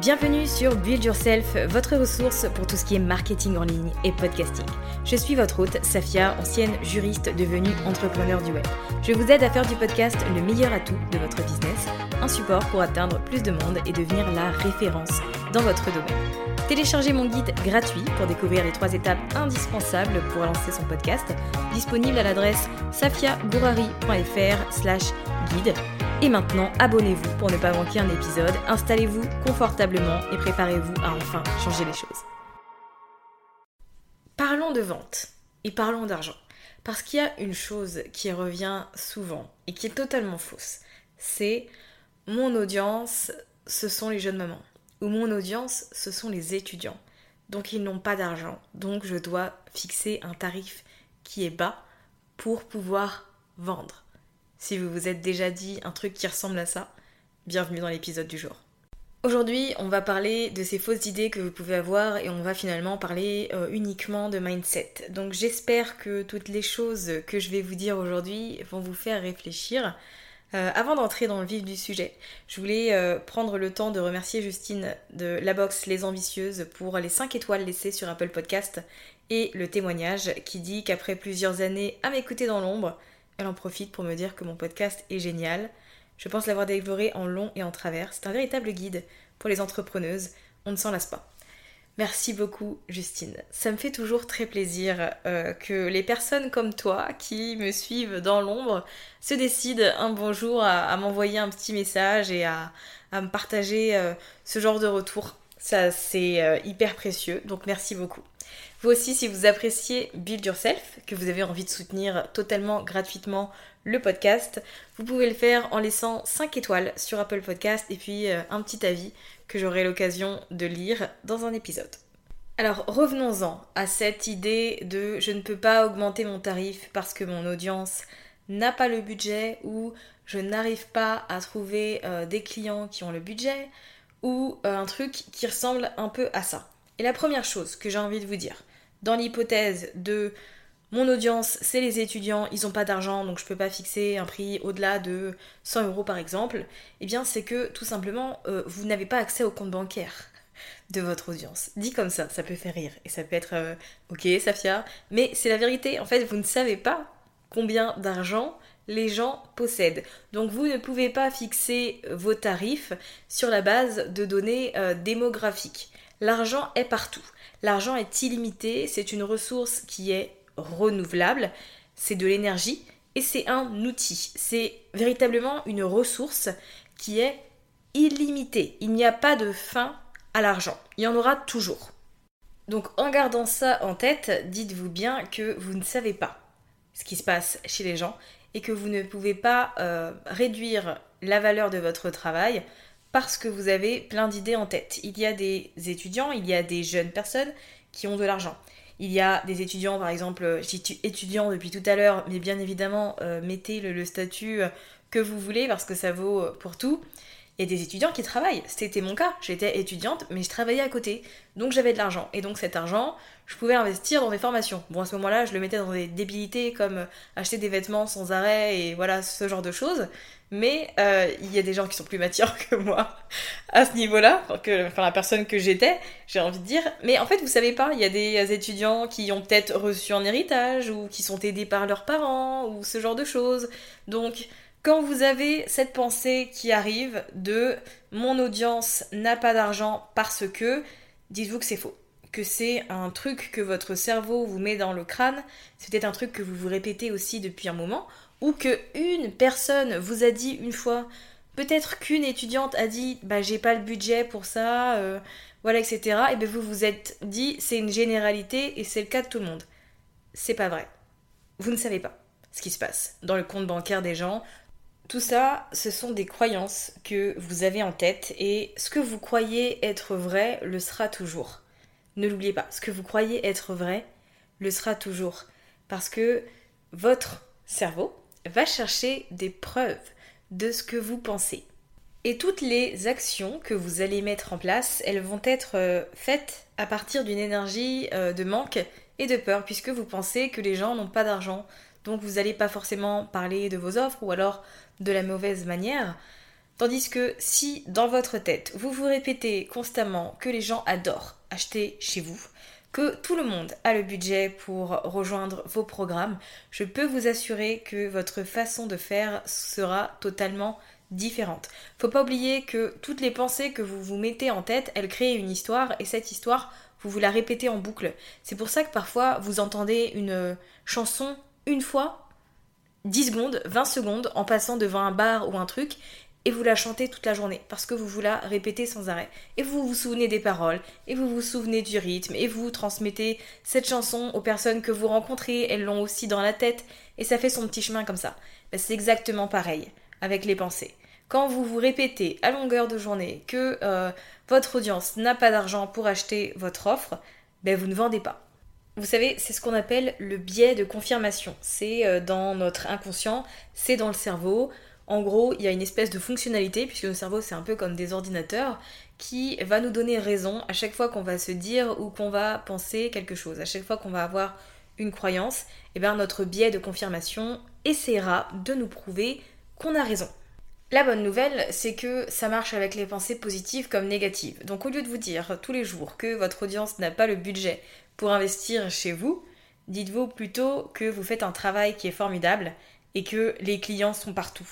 Bienvenue sur Build Yourself, votre ressource pour tout ce qui est marketing en ligne et podcasting. Je suis votre hôte, Safia, ancienne juriste devenue entrepreneur du web. Je vous aide à faire du podcast le meilleur atout de votre business, un support pour atteindre plus de monde et devenir la référence dans votre domaine. Téléchargez mon guide gratuit pour découvrir les trois étapes indispensables pour lancer son podcast, disponible à l'adresse safiagourari.fr slash guide. Et maintenant, abonnez-vous pour ne pas manquer un épisode, installez-vous confortablement et préparez-vous à enfin changer les choses. Parlons de vente et parlons d'argent. Parce qu'il y a une chose qui revient souvent et qui est totalement fausse. C'est mon audience, ce sont les jeunes mamans. Ou mon audience, ce sont les étudiants. Donc ils n'ont pas d'argent. Donc je dois fixer un tarif qui est bas pour pouvoir vendre. Si vous vous êtes déjà dit un truc qui ressemble à ça, bienvenue dans l'épisode du jour. Aujourd'hui, on va parler de ces fausses idées que vous pouvez avoir et on va finalement parler euh, uniquement de mindset. Donc j'espère que toutes les choses que je vais vous dire aujourd'hui vont vous faire réfléchir. Euh, avant d'entrer dans le vif du sujet, je voulais euh, prendre le temps de remercier Justine de la box Les Ambitieuses pour les 5 étoiles laissées sur Apple Podcast et le témoignage qui dit qu'après plusieurs années à m'écouter dans l'ombre, elle en profite pour me dire que mon podcast est génial. Je pense l'avoir dévoré en long et en travers. C'est un véritable guide pour les entrepreneuses. On ne s'en lasse pas. Merci beaucoup Justine. Ça me fait toujours très plaisir euh, que les personnes comme toi qui me suivent dans l'ombre se décident un bon jour à, m'envoyer un petit message et à, me partager euh, ce genre de retour. Ça c'est euh, hyper précieux, donc merci beaucoup. Vous aussi, si vous appréciez Build Yourself, que vous avez envie de soutenir totalement gratuitement le podcast, vous pouvez le faire en laissant 5 étoiles sur Apple Podcast et puis un petit avis que j'aurai l'occasion de lire dans un épisode. Alors revenons-en à cette idée de je ne peux pas augmenter mon tarif parce que mon audience n'a pas le budget ou je n'arrive pas à trouver euh, des clients qui ont le budget ou euh, un truc qui ressemble un peu à ça. Et la première chose que j'ai envie de vous dire, dans l'hypothèse de mon audience, c'est les étudiants, ils n'ont pas d'argent, donc je ne peux pas fixer un prix au-delà de 100 euros par exemple, eh bien c'est que tout simplement, euh, vous n'avez pas accès au compte bancaire de votre audience. Dit comme ça, ça peut faire rire, et ça peut être euh, ok, Safia, mais c'est la vérité, en fait, vous ne savez pas combien d'argent les gens possèdent. Donc vous ne pouvez pas fixer vos tarifs sur la base de données euh, démographiques. L'argent est partout. L'argent est illimité, c'est une ressource qui est renouvelable, c'est de l'énergie et c'est un outil. C'est véritablement une ressource qui est illimitée. Il n'y a pas de fin à l'argent. Il y en aura toujours. Donc en gardant ça en tête, dites-vous bien que vous ne savez pas ce qui se passe chez les gens et que vous ne pouvez pas euh, réduire la valeur de votre travail parce que vous avez plein d'idées en tête. Il y a des étudiants, il y a des jeunes personnes qui ont de l'argent. Il y a des étudiants, par exemple, je dis étudiants depuis tout à l'heure, mais bien évidemment, euh, mettez le, statut euh, que vous voulez parce que ça vaut pour tout. Il y a des étudiants qui travaillent. C'était mon cas. J'étais étudiante, mais je travaillais à côté. Donc j'avais de l'argent. Et donc cet argent, je pouvais investir dans des formations. Bon, à ce moment-là, je le mettais dans des débilités comme acheter des vêtements sans arrêt et voilà, ce genre de choses. Mais euh, il y a des gens qui sont plus matures que moi à ce niveau-là, enfin la personne que j'étais, j'ai envie de dire. Mais en fait, vous savez pas, il y a des étudiants qui ont peut-être reçu un héritage ou qui sont aidés par leurs parents ou ce genre de choses. Donc, quand vous avez cette pensée qui arrive de mon audience n'a pas d'argent parce que, dites-vous que c'est faux. Que c'est un truc que votre cerveau vous met dans le crâne, c'est peut-être un truc que vous vous répétez aussi depuis un moment, ou que une personne vous a dit une fois, peut-être qu'une étudiante a dit bah j'ai pas le budget pour ça, euh, voilà, etc. Et bien vous vous êtes dit c'est une généralité et c'est le cas de tout le monde. C'est pas vrai. Vous ne savez pas ce qui se passe dans le compte bancaire des gens, tout ça, ce sont des croyances que vous avez en tête et ce que vous croyez être vrai le sera toujours. Ne l'oubliez pas, ce que vous croyez être vrai le sera toujours. Parce que votre cerveau va chercher des preuves de ce que vous pensez. Et toutes les actions que vous allez mettre en place, elles vont être euh, faites à partir d'une énergie euh, de manque et de peur, puisque vous pensez que les gens n'ont pas d'argent. Donc vous n'allez pas forcément parler de vos offres ou alors de la mauvaise manière. Tandis que si dans votre tête, vous vous répétez constamment que les gens adorent acheter chez vous, que tout le monde a le budget pour rejoindre vos programmes, je peux vous assurer que votre façon de faire sera totalement différente. Faut pas oublier que toutes les pensées que vous vous mettez en tête, elles créent une histoire et cette histoire, vous vous la répétez en boucle. C'est pour ça que parfois vous entendez une chanson une fois 10 secondes, 20 secondes en passant devant un bar ou un truc et vous la chantez toute la journée parce que vous vous la répétez sans arrêt. Et vous vous souvenez des paroles, et vous vous souvenez du rythme, et vous transmettez cette chanson aux personnes que vous rencontrez, elles l'ont aussi dans la tête, et ça fait son petit chemin comme ça. Ben, c'est exactement pareil avec les pensées. Quand vous vous répétez à longueur de journée que euh, votre audience n'a pas d'argent pour acheter votre offre, ben vous ne vendez pas. Vous savez, c'est ce qu'on appelle le biais de confirmation. C'est euh, dans notre inconscient, c'est dans le cerveau. En gros, il y a une espèce de fonctionnalité, puisque le cerveau c'est un peu comme des ordinateurs, qui va nous donner raison à chaque fois qu'on va se dire ou qu'on va penser quelque chose. À chaque fois qu'on va avoir une croyance, et eh bien notre biais de confirmation essaiera de nous prouver qu'on a raison. La bonne nouvelle, c'est que ça marche avec les pensées positives comme négatives. Donc au lieu de vous dire tous les jours que votre audience n'a pas le budget pour investir chez vous, dites-vous plutôt que vous faites un travail qui est formidable et que les clients sont partout,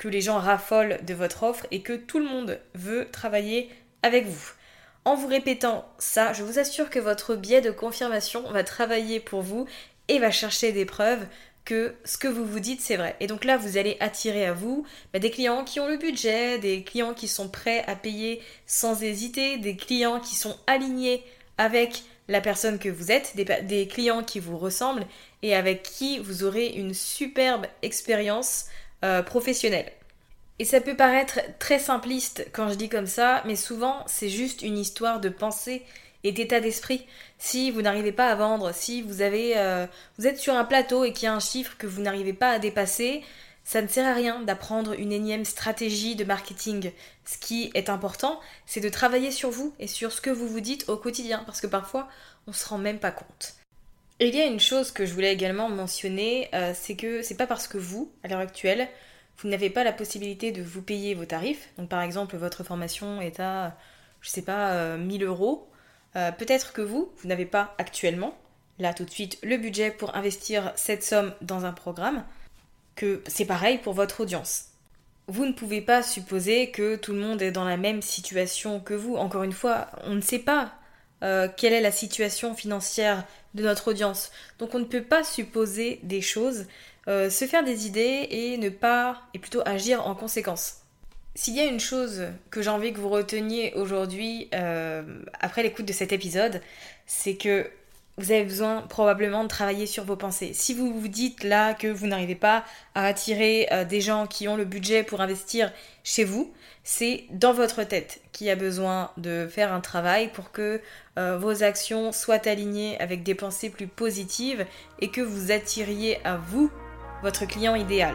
que les gens raffolent de votre offre et que tout le monde veut travailler avec vous. En vous répétant ça, je vous assure que votre biais de confirmation va travailler pour vous et va chercher des preuves que ce que vous vous dites c'est vrai. Et donc là, vous allez attirer à vous bah, des clients qui ont le budget, des clients qui sont prêts à payer sans hésiter, des clients qui sont alignés avec la personne que vous êtes, des, clients qui vous ressemblent et avec qui vous aurez une superbe expérience euh. Et ça peut paraître très simpliste quand je dis comme ça, mais souvent c'est juste une histoire de pensée et d'état d'esprit. Si vous n'arrivez pas à vendre, si vous avez, euh, vous êtes sur un plateau et qu'il y a un chiffre que vous n'arrivez pas à dépasser, ça ne sert à rien d'apprendre une énième stratégie de marketing. Ce qui est important, c'est de travailler sur vous et sur ce que vous vous dites au quotidien, parce que parfois, on se rend même pas compte. Il y a une chose que je voulais également mentionner, euh, c'est que c'est pas parce que vous, à l'heure actuelle, vous n'avez pas la possibilité de vous payer vos tarifs. Donc par exemple, votre formation est à, je sais pas, 1000 euh, euros. Euh, peut-être que vous, vous n'avez pas actuellement, là tout de suite, le budget pour investir cette somme dans un programme que c'est pareil pour votre audience. Vous ne pouvez pas supposer que tout le monde est dans la même situation que vous. Encore une fois, on ne sait pas euh, quelle est la situation financière de notre audience. Donc on ne peut pas supposer des choses, euh, se faire des idées et ne pas, et plutôt agir en conséquence. S'il y a une chose que j'ai envie que vous reteniez aujourd'hui, euh, après l'écoute de cet épisode, c'est que vous avez besoin probablement de travailler sur vos pensées. Si vous vous dites là que vous n'arrivez pas à attirer euh, des gens qui ont le budget pour investir chez vous, c'est dans votre tête qui a besoin de faire un travail pour que euh, vos actions soient alignées avec des pensées plus positives et que vous attiriez à vous votre client idéal.